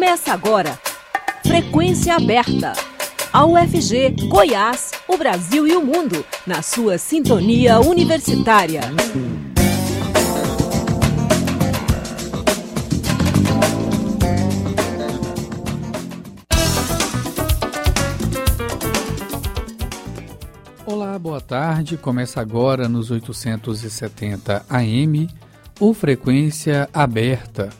Começa agora. Frequência aberta. A UFG, Goiás, o Brasil e o mundo, na sua sintonia universitária. Olá, boa tarde. Começa agora nos 870 AM, o Frequência Aberta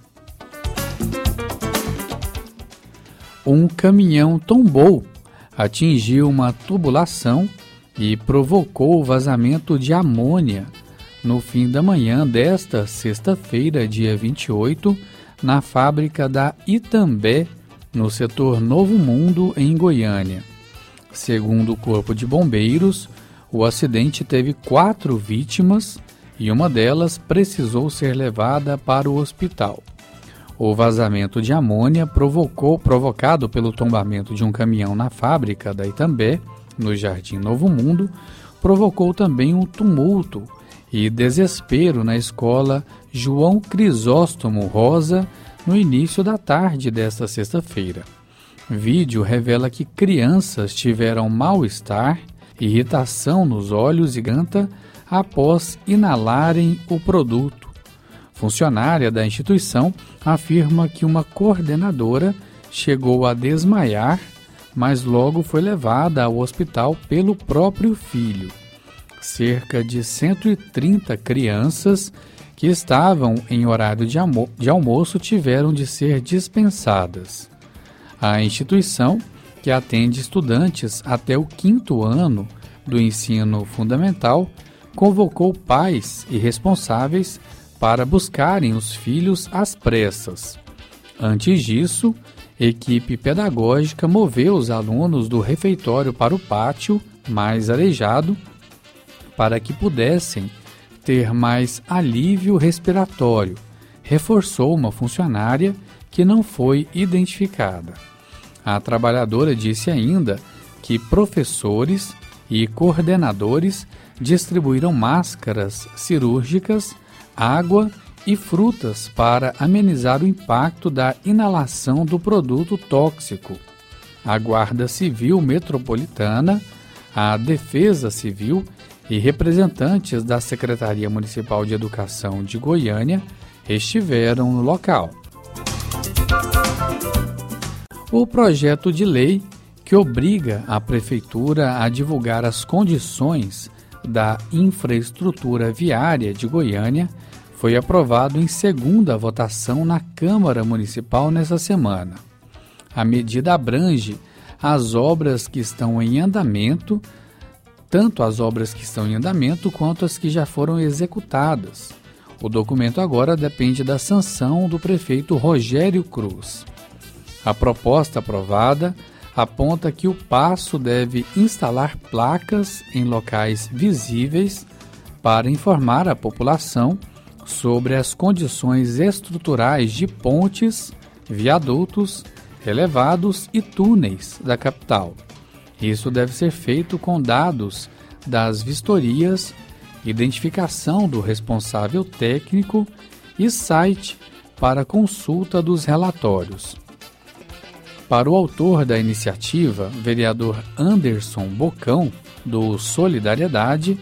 Um caminhão tombou, atingiu uma tubulação e provocou o vazamento de amônia no fim da manhã desta sexta-feira, dia 28, na fábrica da Itambé, no setor Novo Mundo, em Goiânia. Segundo o Corpo de Bombeiros, o acidente teve quatro vítimas e uma delas precisou ser levada para o hospital. O vazamento de amônia provocou, provocado pelo tombamento de um caminhão na fábrica da Itambé, no Jardim Novo Mundo, provocou também um tumulto e desespero na escola João Crisóstomo Rosa no início da tarde desta sexta-feira. Vídeo revela que crianças tiveram mal-estar, irritação nos olhos e garganta após inalarem o produto funcionária da instituição afirma que uma coordenadora chegou a desmaiar, mas logo foi levada ao hospital pelo próprio filho. Cerca de 130 crianças que estavam em horário de, almo de almoço tiveram de ser dispensadas. A instituição, que atende estudantes até o quinto ano do ensino fundamental, convocou pais e responsáveis para buscarem os filhos às pressas. Antes disso, equipe pedagógica moveu os alunos do refeitório para o pátio mais arejado para que pudessem ter mais alívio respiratório, reforçou uma funcionária que não foi identificada. A trabalhadora disse ainda que professores e coordenadores distribuíram máscaras cirúrgicas água e frutas para amenizar o impacto da inalação do produto tóxico. A Guarda Civil Metropolitana, a Defesa Civil e representantes da Secretaria Municipal de Educação de Goiânia estiveram no local. O projeto de lei que obriga a Prefeitura a divulgar as condições da infraestrutura viária de Goiânia foi aprovado em segunda votação na Câmara Municipal nesta semana. A medida abrange as obras que estão em andamento, tanto as obras que estão em andamento quanto as que já foram executadas. O documento agora depende da sanção do prefeito Rogério Cruz. A proposta aprovada aponta que o passo deve instalar placas em locais visíveis para informar a população sobre as condições estruturais de pontes, viadutos, elevados e túneis da capital. Isso deve ser feito com dados das vistorias, identificação do responsável técnico e site para consulta dos relatórios. Para o autor da iniciativa, vereador Anderson Bocão, do Solidariedade,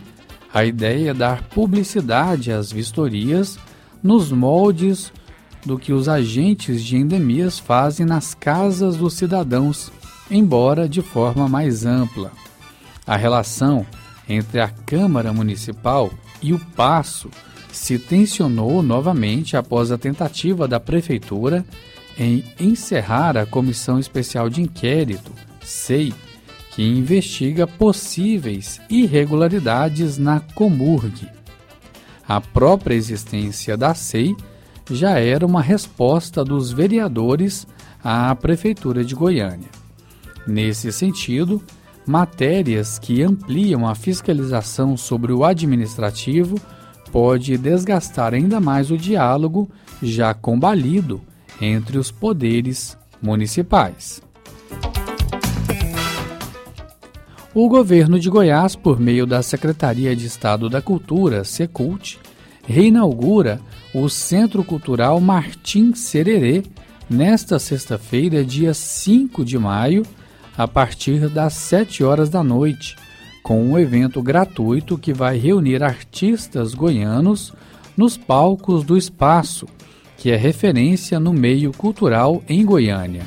a ideia é dar publicidade às vistorias nos moldes do que os agentes de endemias fazem nas casas dos cidadãos, embora de forma mais ampla. A relação entre a Câmara Municipal e o Passo se tensionou novamente após a tentativa da Prefeitura em encerrar a Comissão Especial de Inquérito, SEI, que investiga possíveis irregularidades na Comurg. A própria existência da SEI já era uma resposta dos vereadores à Prefeitura de Goiânia. Nesse sentido, matérias que ampliam a fiscalização sobre o administrativo pode desgastar ainda mais o diálogo já combalido entre os poderes municipais. O governo de Goiás, por meio da Secretaria de Estado da Cultura, Secult, reinaugura o Centro Cultural Martim Sererê nesta sexta-feira, dia 5 de maio, a partir das 7 horas da noite, com um evento gratuito que vai reunir artistas goianos nos palcos do espaço, que é referência no meio cultural em Goiânia.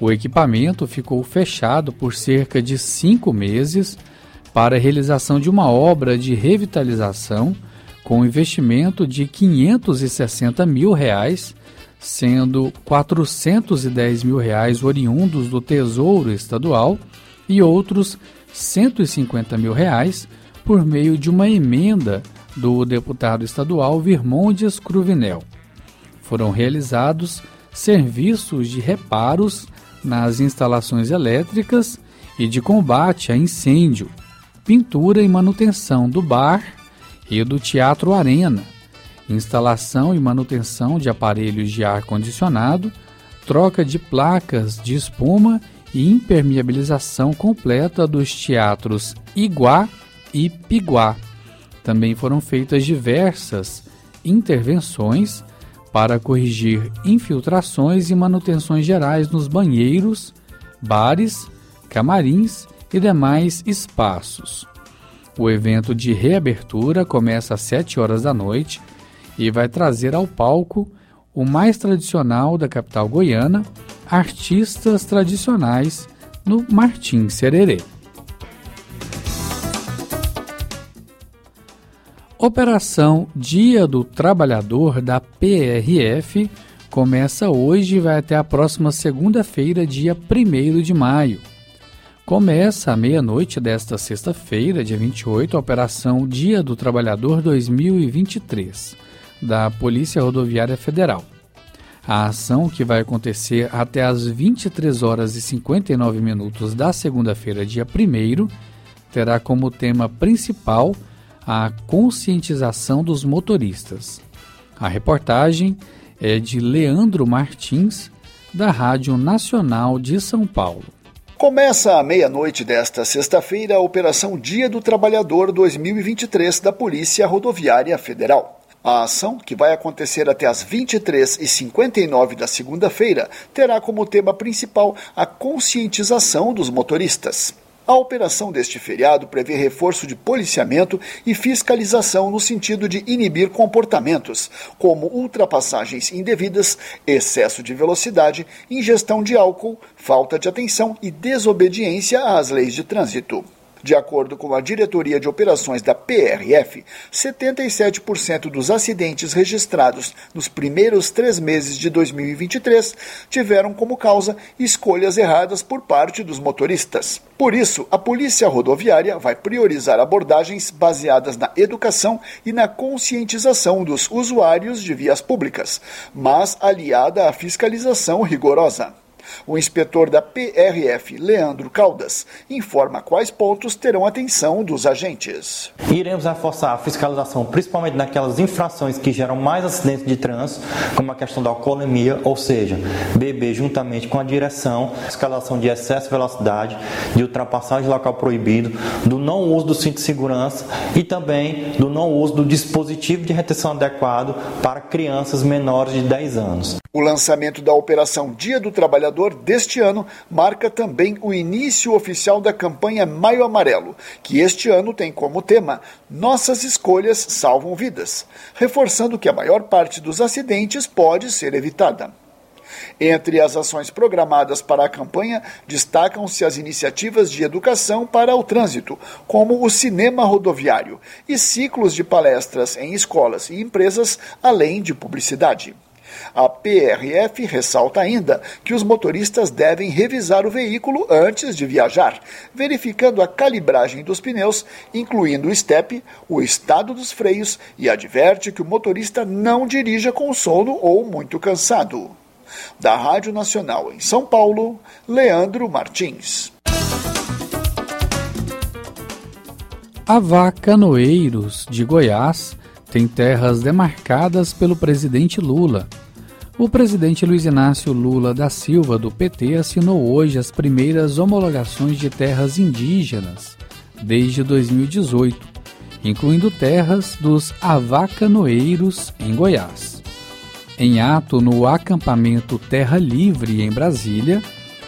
O equipamento ficou fechado por cerca de cinco meses para a realização de uma obra de revitalização com investimento de 560 mil reais, sendo 410 mil reais oriundos do Tesouro Estadual e outros 150 mil reais por meio de uma emenda do deputado estadual Virmondes Cruvinel. Foram realizados serviços de reparos nas instalações elétricas e de combate a incêndio, pintura e manutenção do bar e do Teatro Arena, instalação e manutenção de aparelhos de ar-condicionado, troca de placas de espuma e impermeabilização completa dos teatros Iguá e Piguá. Também foram feitas diversas intervenções para corrigir infiltrações e manutenções gerais nos banheiros, bares, camarins e demais espaços. O evento de reabertura começa às 7 horas da noite e vai trazer ao palco o mais tradicional da capital goiana, artistas tradicionais no Martim Sererê. Operação Dia do Trabalhador da PRF começa hoje e vai até a próxima segunda-feira, dia 1 de maio. Começa à meia-noite desta sexta-feira, dia 28, a Operação Dia do Trabalhador 2023, da Polícia Rodoviária Federal. A ação, que vai acontecer até às 23 horas e 59 minutos da segunda-feira, dia 1, terá como tema principal a conscientização dos motoristas. A reportagem é de Leandro Martins, da Rádio Nacional de São Paulo. Começa à meia-noite desta sexta-feira a Operação Dia do Trabalhador 2023 da Polícia Rodoviária Federal. A ação, que vai acontecer até às 23h59 da segunda-feira, terá como tema principal a conscientização dos motoristas. A operação deste feriado prevê reforço de policiamento e fiscalização no sentido de inibir comportamentos, como ultrapassagens indevidas, excesso de velocidade, ingestão de álcool, falta de atenção e desobediência às leis de trânsito. De acordo com a Diretoria de Operações da PRF, 77% dos acidentes registrados nos primeiros três meses de 2023 tiveram como causa escolhas erradas por parte dos motoristas. Por isso, a Polícia Rodoviária vai priorizar abordagens baseadas na educação e na conscientização dos usuários de vias públicas, mas aliada à fiscalização rigorosa. O inspetor da PRF, Leandro Caldas, informa quais pontos terão atenção dos agentes. Iremos reforçar a fiscalização, principalmente naquelas infrações que geram mais acidentes de trânsito, como a questão da alcoolemia, ou seja, beber juntamente com a direção, fiscalização de excesso de velocidade, de ultrapassagem de local proibido, do não uso do cinto de segurança e também do não uso do dispositivo de retenção adequado para crianças menores de 10 anos. O lançamento da Operação Dia do Trabalhador deste ano marca também o início oficial da campanha Maio Amarelo, que este ano tem como tema Nossas escolhas salvam vidas, reforçando que a maior parte dos acidentes pode ser evitada. Entre as ações programadas para a campanha, destacam-se as iniciativas de educação para o trânsito, como o cinema rodoviário, e ciclos de palestras em escolas e empresas, além de publicidade. A PRF ressalta ainda que os motoristas devem revisar o veículo antes de viajar, verificando a calibragem dos pneus, incluindo o step, o estado dos freios e adverte que o motorista não dirija com sono ou muito cansado. Da Rádio Nacional em São Paulo, Leandro Martins. A Vacanoeiros de Goiás tem terras demarcadas pelo presidente Lula. O presidente Luiz Inácio Lula da Silva, do PT, assinou hoje as primeiras homologações de terras indígenas desde 2018, incluindo terras dos avacanoeiros em Goiás. Em ato no acampamento Terra Livre em Brasília,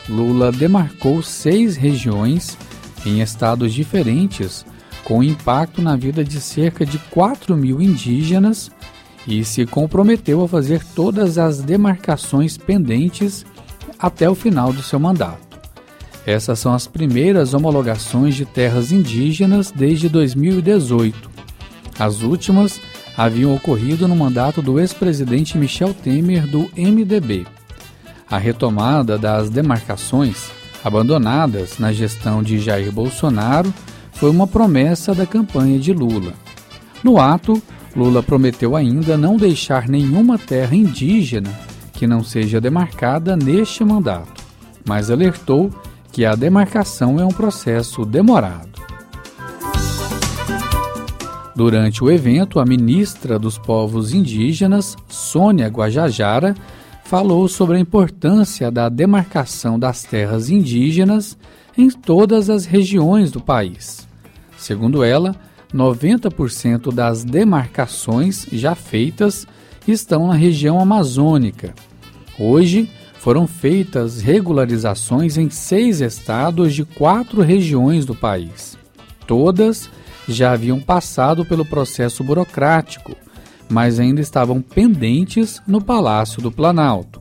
Lula demarcou seis regiões em estados diferentes com impacto na vida de cerca de 4 mil indígenas e se comprometeu a fazer todas as demarcações pendentes até o final do seu mandato. Essas são as primeiras homologações de terras indígenas desde 2018. As últimas haviam ocorrido no mandato do ex-presidente Michel Temer do MDB. A retomada das demarcações, abandonadas na gestão de Jair Bolsonaro, foi uma promessa da campanha de Lula. No ato, Lula prometeu ainda não deixar nenhuma terra indígena que não seja demarcada neste mandato, mas alertou que a demarcação é um processo demorado. Durante o evento, a ministra dos Povos Indígenas, Sônia Guajajara, falou sobre a importância da demarcação das terras indígenas em todas as regiões do país. Segundo ela, 90% das demarcações já feitas estão na região amazônica. Hoje, foram feitas regularizações em seis estados de quatro regiões do país. Todas já haviam passado pelo processo burocrático, mas ainda estavam pendentes no Palácio do Planalto.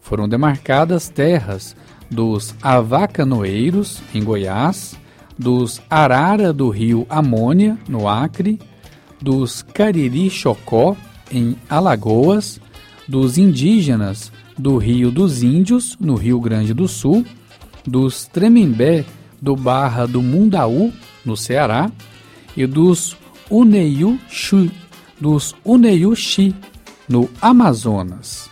Foram demarcadas terras dos avacanoeiros, em Goiás, dos Arara do Rio Amônia, no Acre, dos Cariri Chocó, em Alagoas, dos indígenas do Rio dos Índios, no Rio Grande do Sul, dos Tremembé do Barra do Mundaú, no Ceará, e dos Uneiuxi, dos Uneiuxi, no Amazonas.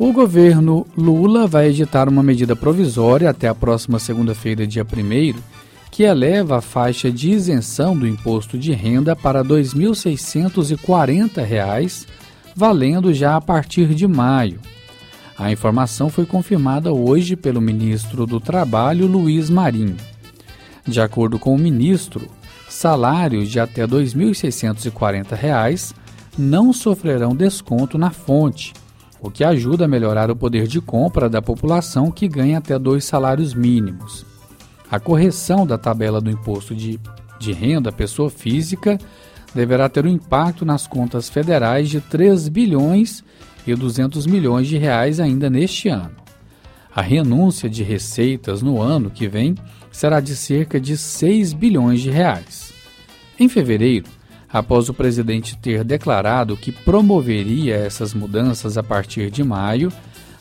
O governo Lula vai editar uma medida provisória até a próxima segunda-feira, dia 1 que eleva a faixa de isenção do imposto de renda para R$ 2.640, valendo já a partir de maio. A informação foi confirmada hoje pelo ministro do Trabalho, Luiz Marinho. De acordo com o ministro, salários de até R$ 2.640 não sofrerão desconto na fonte o que ajuda a melhorar o poder de compra da população que ganha até dois salários mínimos. A correção da tabela do imposto de, de renda pessoa física deverá ter um impacto nas contas federais de 3 bilhões e 200 milhões de reais ainda neste ano. A renúncia de receitas no ano que vem será de cerca de 6 bilhões de reais. Em fevereiro, após o presidente ter declarado que promoveria essas mudanças a partir de maio,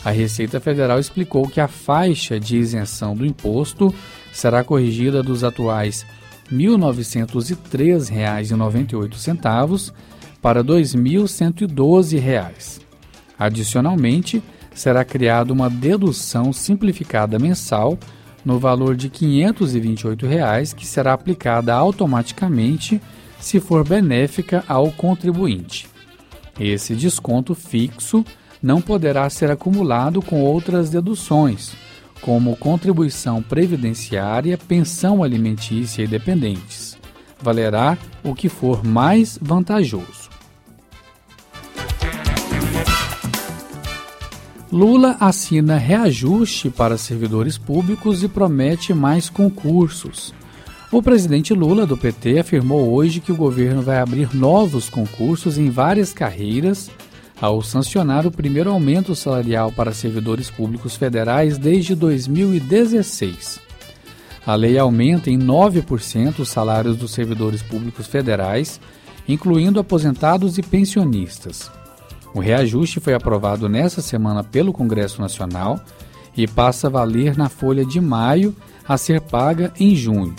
a Receita Federal explicou que a faixa de isenção do imposto será corrigida dos atuais R$ 1.903,98 para R$ 2.112. Adicionalmente, será criada uma dedução simplificada mensal no valor de 528 reais, que será aplicada automaticamente se for benéfica ao contribuinte. Esse desconto fixo não poderá ser acumulado com outras deduções, como contribuição previdenciária, pensão alimentícia e dependentes. Valerá o que for mais vantajoso. Lula assina reajuste para servidores públicos e promete mais concursos. O presidente Lula, do PT, afirmou hoje que o governo vai abrir novos concursos em várias carreiras ao sancionar o primeiro aumento salarial para servidores públicos federais desde 2016. A lei aumenta em 9% os salários dos servidores públicos federais, incluindo aposentados e pensionistas. O reajuste foi aprovado nesta semana pelo Congresso Nacional e passa a valer na folha de maio a ser paga em junho.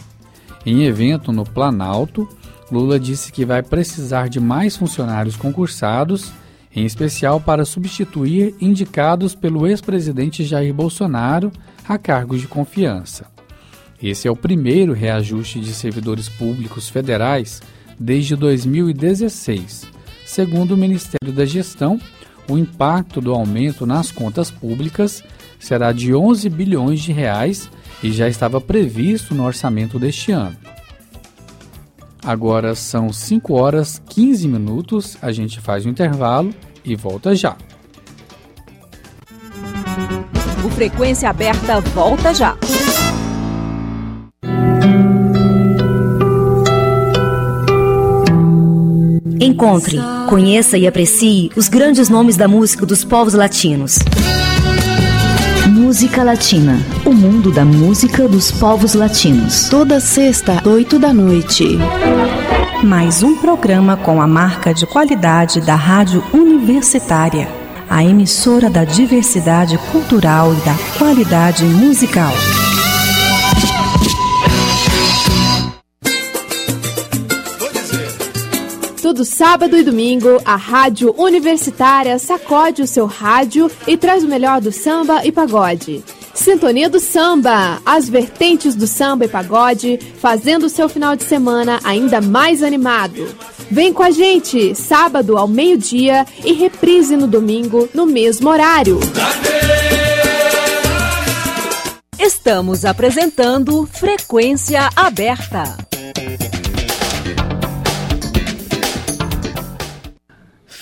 Em evento no Planalto, Lula disse que vai precisar de mais funcionários concursados, em especial para substituir indicados pelo ex-presidente Jair Bolsonaro a cargos de confiança. Esse é o primeiro reajuste de servidores públicos federais desde 2016. Segundo o Ministério da Gestão, o impacto do aumento nas contas públicas será de 11 bilhões de reais e já estava previsto no orçamento deste ano. Agora são 5 horas 15 minutos, a gente faz o um intervalo e volta já. O Frequência Aberta volta já. Encontre, conheça e aprecie os grandes nomes da música dos povos latinos. Música Latina. O mundo da música dos povos latinos. Toda sexta, oito da noite. Mais um programa com a marca de qualidade da Rádio Universitária. A emissora da diversidade cultural e da qualidade musical. Todo sábado e domingo, a Rádio Universitária sacode o seu rádio e traz o melhor do samba e pagode. Sintonia do Samba, as vertentes do samba e pagode, fazendo o seu final de semana ainda mais animado. Vem com a gente, sábado ao meio-dia e reprise no domingo, no mesmo horário. Estamos apresentando Frequência Aberta.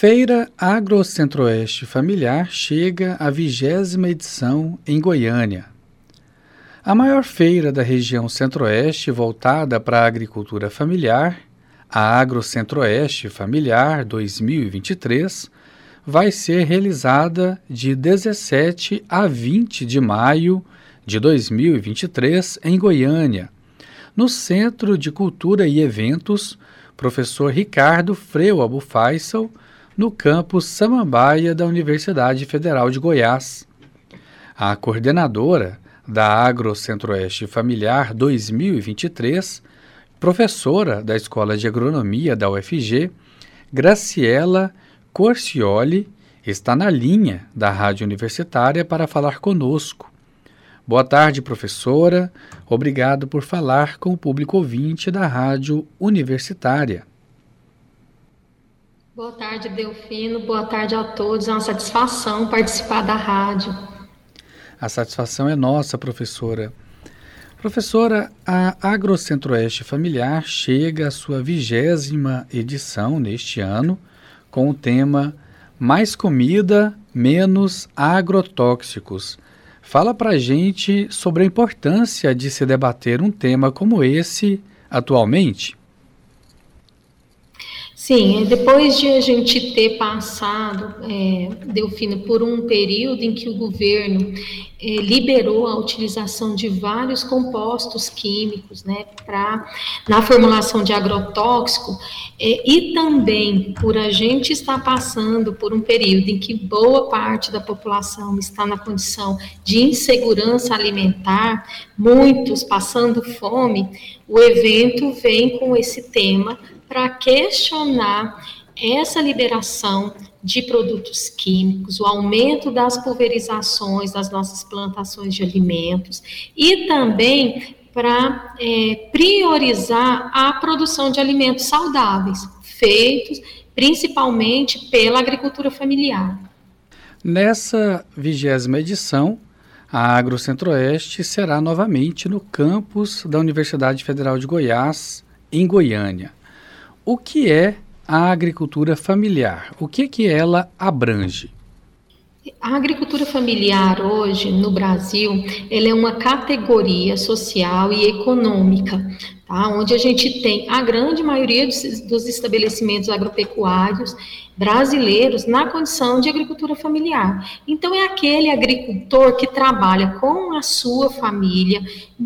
Feira Agro Centro-Oeste Familiar chega à vigésima edição em Goiânia. A maior feira da região Centro-Oeste voltada para a agricultura familiar, a Agro Centro-Oeste Familiar 2023, vai ser realizada de 17 a 20 de maio de 2023 em Goiânia, no Centro de Cultura e Eventos, professor Ricardo Freu Abu Faisal, no campus Samambaia da Universidade Federal de Goiás. A coordenadora da Agro Centro-Oeste Familiar 2023, professora da Escola de Agronomia da UFG, Graciela Corcioli, está na linha da Rádio Universitária para falar conosco. Boa tarde, professora. Obrigado por falar com o público ouvinte da Rádio Universitária. Boa tarde, Delfino. Boa tarde a todos. É uma satisfação participar da rádio. A satisfação é nossa, professora. Professora, a AgroCentro-Oeste Familiar chega à sua vigésima edição neste ano com o tema Mais Comida, Menos Agrotóxicos. Fala para gente sobre a importância de se debater um tema como esse atualmente. Sim, é, depois de a gente ter passado, é, Delfino, por um período em que o governo é, liberou a utilização de vários compostos químicos, né, para na formulação de agrotóxico, é, e também por a gente estar passando por um período em que boa parte da população está na condição de insegurança alimentar, muitos passando fome, o evento vem com esse tema para questionar essa liberação de produtos químicos, o aumento das pulverizações das nossas plantações de alimentos e também para é, priorizar a produção de alimentos saudáveis, feitos principalmente pela agricultura familiar. Nessa vigésima edição, a Agro Centro-Oeste será novamente no campus da Universidade Federal de Goiás, em Goiânia o que é a agricultura familiar? O que que ela abrange? A agricultura familiar hoje no Brasil, ela é uma categoria social e econômica, tá? onde a gente tem a grande maioria dos, dos estabelecimentos agropecuários brasileiros na condição de agricultura familiar. Então, é aquele agricultor que trabalha com a sua família,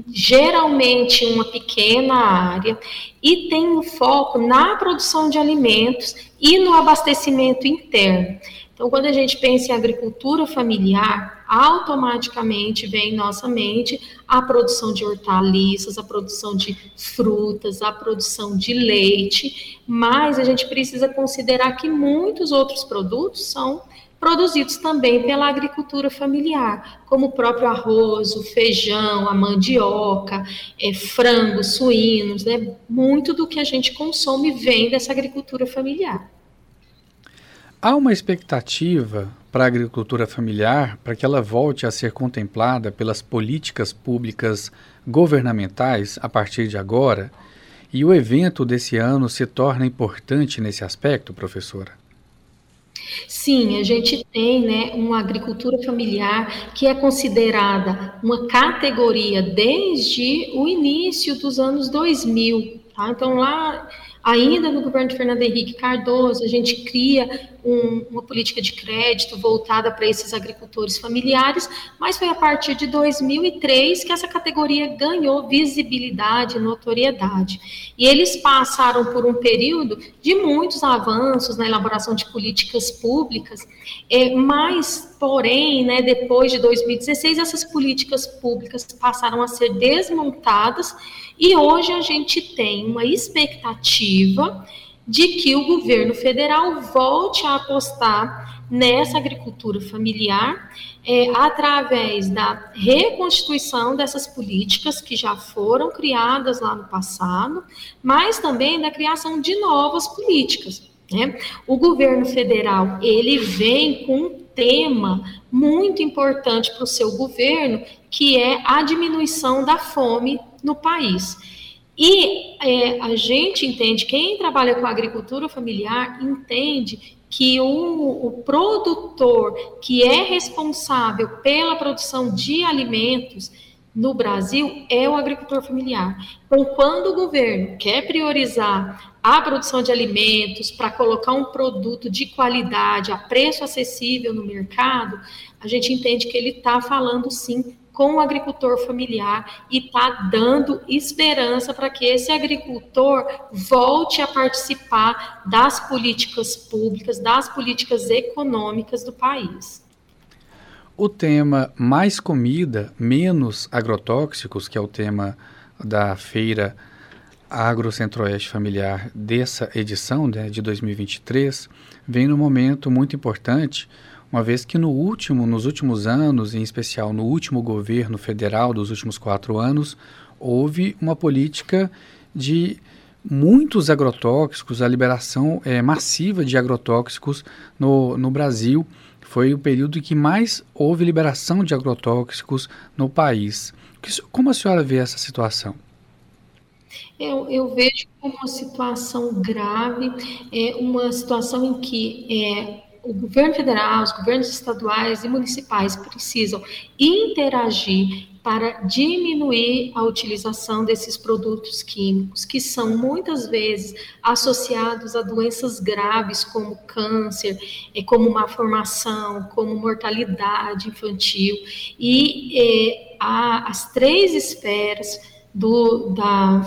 geralmente uma pequena área, e tem o foco na produção de alimentos e no abastecimento interno. Então, quando a gente pensa em agricultura familiar, automaticamente vem em nossa mente a produção de hortaliças, a produção de frutas, a produção de leite, mas a gente precisa considerar que muitos outros produtos são produzidos também pela agricultura familiar, como o próprio arroz, o feijão, a mandioca, é, frangos, suínos, né? Muito do que a gente consome vem dessa agricultura familiar. Há uma expectativa para a agricultura familiar para que ela volte a ser contemplada pelas políticas públicas governamentais a partir de agora? E o evento desse ano se torna importante nesse aspecto, professora? Sim, a gente tem né, uma agricultura familiar que é considerada uma categoria desde o início dos anos 2000. Tá? Então, lá Ainda no governo de Fernando Henrique Cardoso, a gente cria um, uma política de crédito voltada para esses agricultores familiares, mas foi a partir de 2003 que essa categoria ganhou visibilidade e notoriedade. E eles passaram por um período de muitos avanços na elaboração de políticas públicas, é, mas, porém, né, depois de 2016, essas políticas públicas passaram a ser desmontadas e hoje a gente tem uma expectativa de que o governo federal volte a apostar nessa agricultura familiar é, através da reconstituição dessas políticas que já foram criadas lá no passado, mas também da criação de novas políticas. Né? O governo federal ele vem com um tema muito importante para o seu governo, que é a diminuição da fome no país. E é, a gente entende, quem trabalha com agricultura familiar entende que o, o, produtor que é responsável pela produção de alimentos no Brasil é o agricultor familiar. Então, quando o governo quer priorizar a produção de alimentos para colocar um produto de qualidade a preço acessível no mercado, a gente entende que ele está falando sim com o agricultor familiar e está dando esperança para que esse agricultor volte a participar das políticas públicas, das políticas econômicas do país. O tema Mais Comida, Menos Agrotóxicos, que é o tema da feira Agro Centro-Oeste Familiar dessa edição né, de 2023, vem num momento muito importante uma vez que no último, nos últimos anos, em especial no último governo federal dos últimos quatro anos, houve uma política de muitos agrotóxicos, a liberação é, massiva de agrotóxicos no, no Brasil. Foi o período em que mais houve liberação de agrotóxicos no país. Como a senhora vê essa situação? Eu, eu, vejo como uma situação grave, é uma situação em que é, o governo federal, os governos estaduais e municipais precisam interagir para diminuir a utilização desses produtos químicos, que são muitas vezes associados a doenças graves como câncer, é, como má formação, como mortalidade infantil. E é, as três esferas do, da,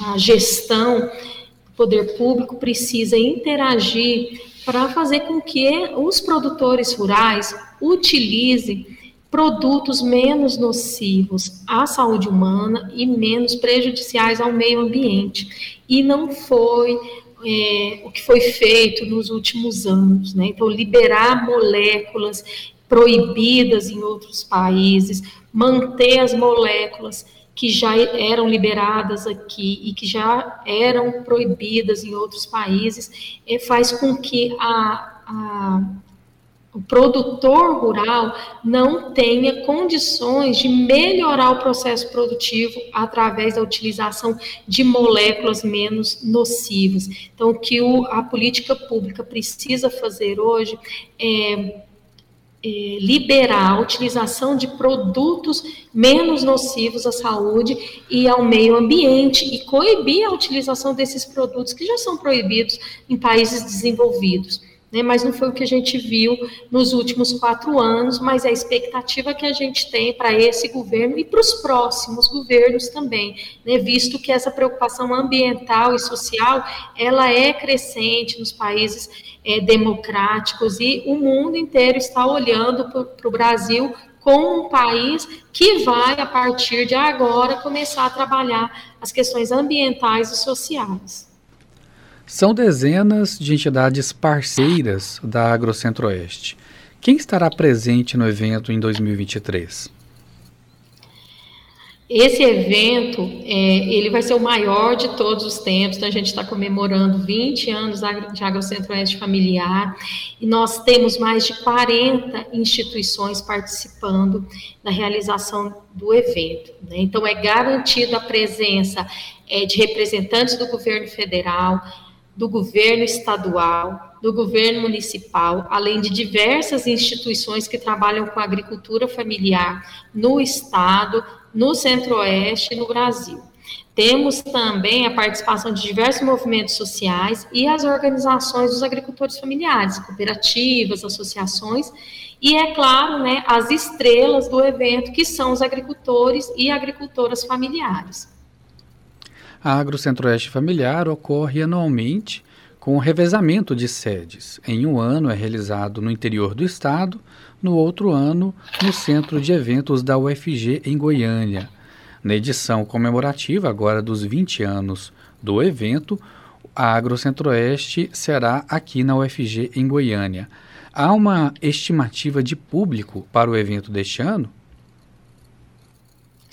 da gestão poder público precisa interagir para fazer com que os produtores rurais utilizem produtos menos nocivos à saúde humana e menos prejudiciais ao meio ambiente. E não foi é, o que foi feito nos últimos anos. Né? Então, liberar moléculas proibidas em outros países, manter as moléculas que já eram liberadas aqui e que já eram proibidas em outros países, é, faz com que a, a, o produtor rural não tenha condições de melhorar o processo produtivo através da utilização de moléculas menos nocivas. Então, o que o, a política pública precisa fazer hoje é é, liberar a utilização de produtos menos nocivos à saúde e ao meio ambiente e coibir a utilização desses produtos que já são proibidos em países desenvolvidos. Né, mas não foi o que a gente viu nos últimos quatro anos, mas é a expectativa que a gente tem para esse governo e para os próximos governos também, né, visto que essa preocupação ambiental e social ela é crescente nos países é, democráticos e o mundo inteiro está olhando para o Brasil como um país que vai, a partir de agora, começar a trabalhar as questões ambientais e sociais. São dezenas de entidades parceiras da AgroCentro-Oeste. Quem estará presente no evento em 2023? Esse evento, é, ele vai ser o maior de todos os tempos, então a gente está comemorando 20 anos de AgroCentro-Oeste Familiar, e nós temos mais de 40 instituições participando da realização do evento. Né? Então é garantida a presença é, de representantes do governo federal, do governo estadual, do governo municipal, além de diversas instituições que trabalham com agricultura familiar no estado, no centro-oeste e no Brasil. Temos também a participação de diversos movimentos sociais e as organizações dos agricultores familiares, cooperativas, associações, e é claro, né, as estrelas do evento, que são os agricultores e agricultoras familiares. A Agro Centro-Oeste Familiar ocorre anualmente com o revezamento de sedes. Em um ano é realizado no interior do estado, no outro ano no Centro de Eventos da UFG em Goiânia. Na edição comemorativa, agora dos 20 anos do evento, a Agro Centro-Oeste será aqui na UFG em Goiânia. Há uma estimativa de público para o evento deste ano?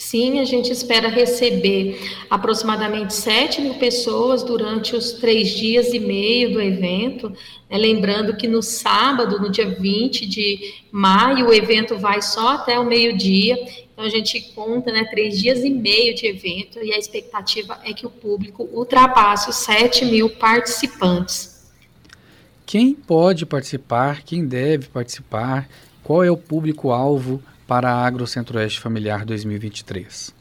Sim, a gente espera receber aproximadamente 7 mil pessoas durante os três dias e meio do evento. Né? Lembrando que no sábado, no dia 20 de maio, o evento vai só até o meio-dia. Então, a gente conta né, três dias e meio de evento e a expectativa é que o público ultrapasse os 7 mil participantes. Quem pode participar? Quem deve participar? Qual é o público-alvo para a Agro Centro-Oeste Familiar 2023?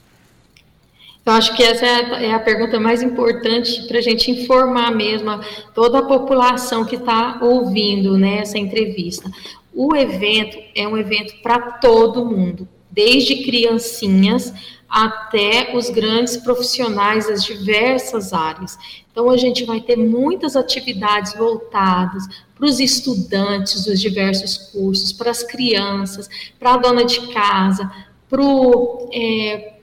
Eu acho que essa é a pergunta mais importante para a gente informar mesmo toda a população que está ouvindo né, essa entrevista. O evento é um evento para todo mundo, desde criancinhas até os grandes profissionais das diversas áreas. Então, a gente vai ter muitas atividades voltadas para os estudantes dos diversos cursos, para as crianças, para a dona de casa, para o é,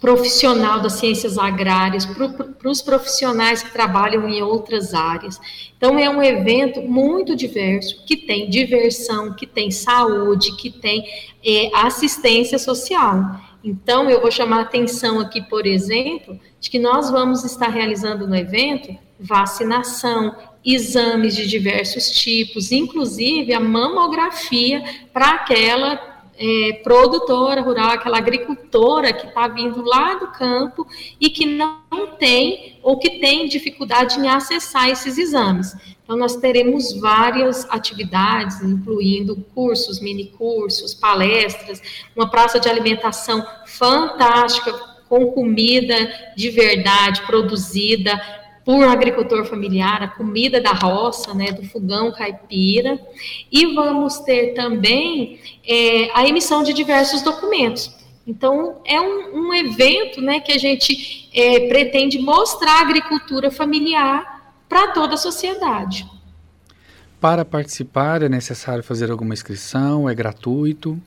profissional das ciências agrárias, para os profissionais que trabalham em outras áreas. Então, é um evento muito diverso, que tem diversão, que tem saúde, que tem é, assistência social. Então, eu vou chamar a atenção aqui, por exemplo, de que nós vamos estar realizando no evento vacinação, exames de diversos tipos, inclusive a mamografia para aquela é, produtora rural, aquela agricultora que está vindo lá do campo e que não tem ou que tem dificuldade em acessar esses exames. Então, nós teremos várias atividades, incluindo cursos, mini cursos, palestras, uma praça de alimentação fantástica, com comida de verdade produzida por agricultor familiar, a comida da roça, né, do fogão caipira, e vamos ter também é, a emissão de diversos documentos. Então, é um, um evento né, que a gente é, pretende mostrar a agricultura familiar para toda a sociedade. Para participar, é necessário fazer alguma inscrição? É gratuito?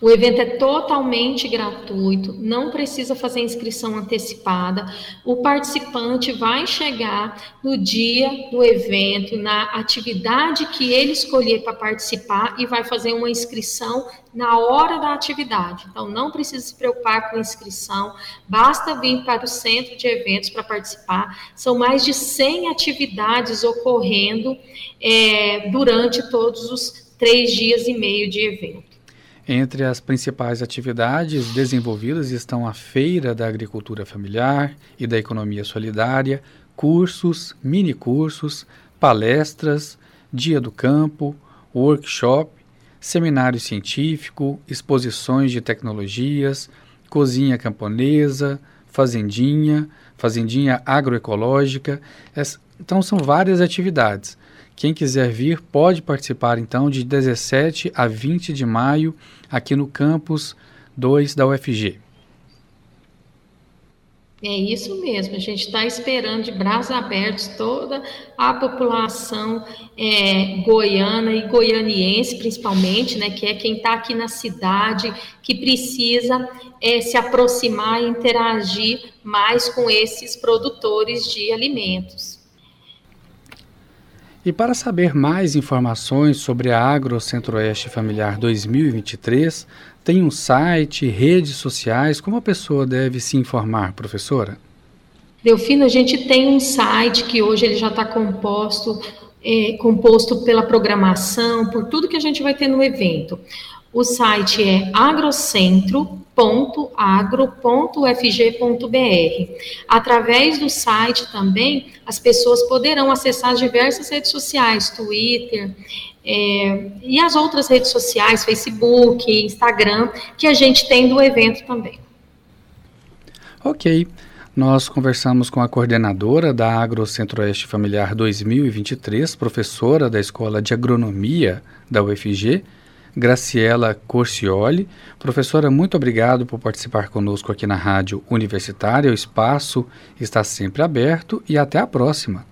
O evento é totalmente gratuito, não precisa fazer inscrição antecipada. O participante vai chegar no dia do evento, na atividade que ele escolher para participar e vai fazer uma inscrição na hora da atividade. Então, não precisa se preocupar com inscrição, basta vir para o centro de eventos para participar. São mais de 100 atividades ocorrendo é, durante todos os três dias e meio de evento. Entre as principais atividades desenvolvidas estão a Feira da Agricultura Familiar e da Economia Solidária, cursos, mini-cursos, palestras, Dia do Campo, workshop, seminário científico, exposições de tecnologias, cozinha camponesa, fazendinha, fazendinha agroecológica. Então são várias atividades. Quem quiser vir pode participar então de 17 a 20 de maio aqui no campus 2 da UFG. É isso mesmo, a gente está esperando de braços abertos toda a população é, goiana e goianiense, principalmente, né, que é quem está aqui na cidade, que precisa é, se aproximar e interagir mais com esses produtores de alimentos. E para saber mais informações sobre a Agro Centro-Oeste Familiar 2023, tem um site, redes sociais, como a pessoa deve se informar, professora? Delfino, a gente tem um site que hoje ele já está composto, é, composto pela programação, por tudo que a gente vai ter no evento. O site é agrocentro.agro.fg.br. Através do site também, as pessoas poderão acessar as diversas redes sociais, Twitter, é, e as outras redes sociais, Facebook, Instagram, que a gente tem do evento também. Ok. Nós conversamos com a coordenadora da Agro Centro-Oeste Familiar 2023, professora da Escola de Agronomia da UFG, Graciela Corcioli. Professora, muito obrigado por participar conosco aqui na Rádio Universitária. O espaço está sempre aberto e até a próxima.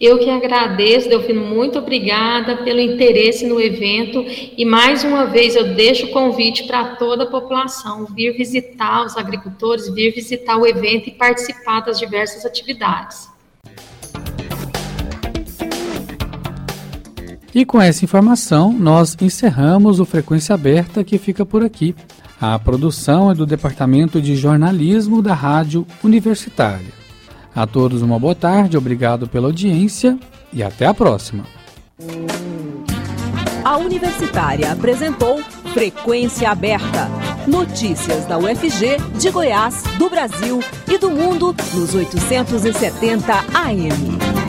Eu que agradeço, Delfino, muito obrigada pelo interesse no evento e mais uma vez eu deixo o convite para toda a população vir visitar os agricultores, vir visitar o evento e participar das diversas atividades. E com essa informação, nós encerramos o Frequência Aberta que fica por aqui. A produção é do Departamento de Jornalismo da Rádio Universitária. A todos uma boa tarde, obrigado pela audiência e até a próxima. A Universitária apresentou Frequência Aberta. Notícias da UFG, de Goiás, do Brasil e do mundo nos 870 AM.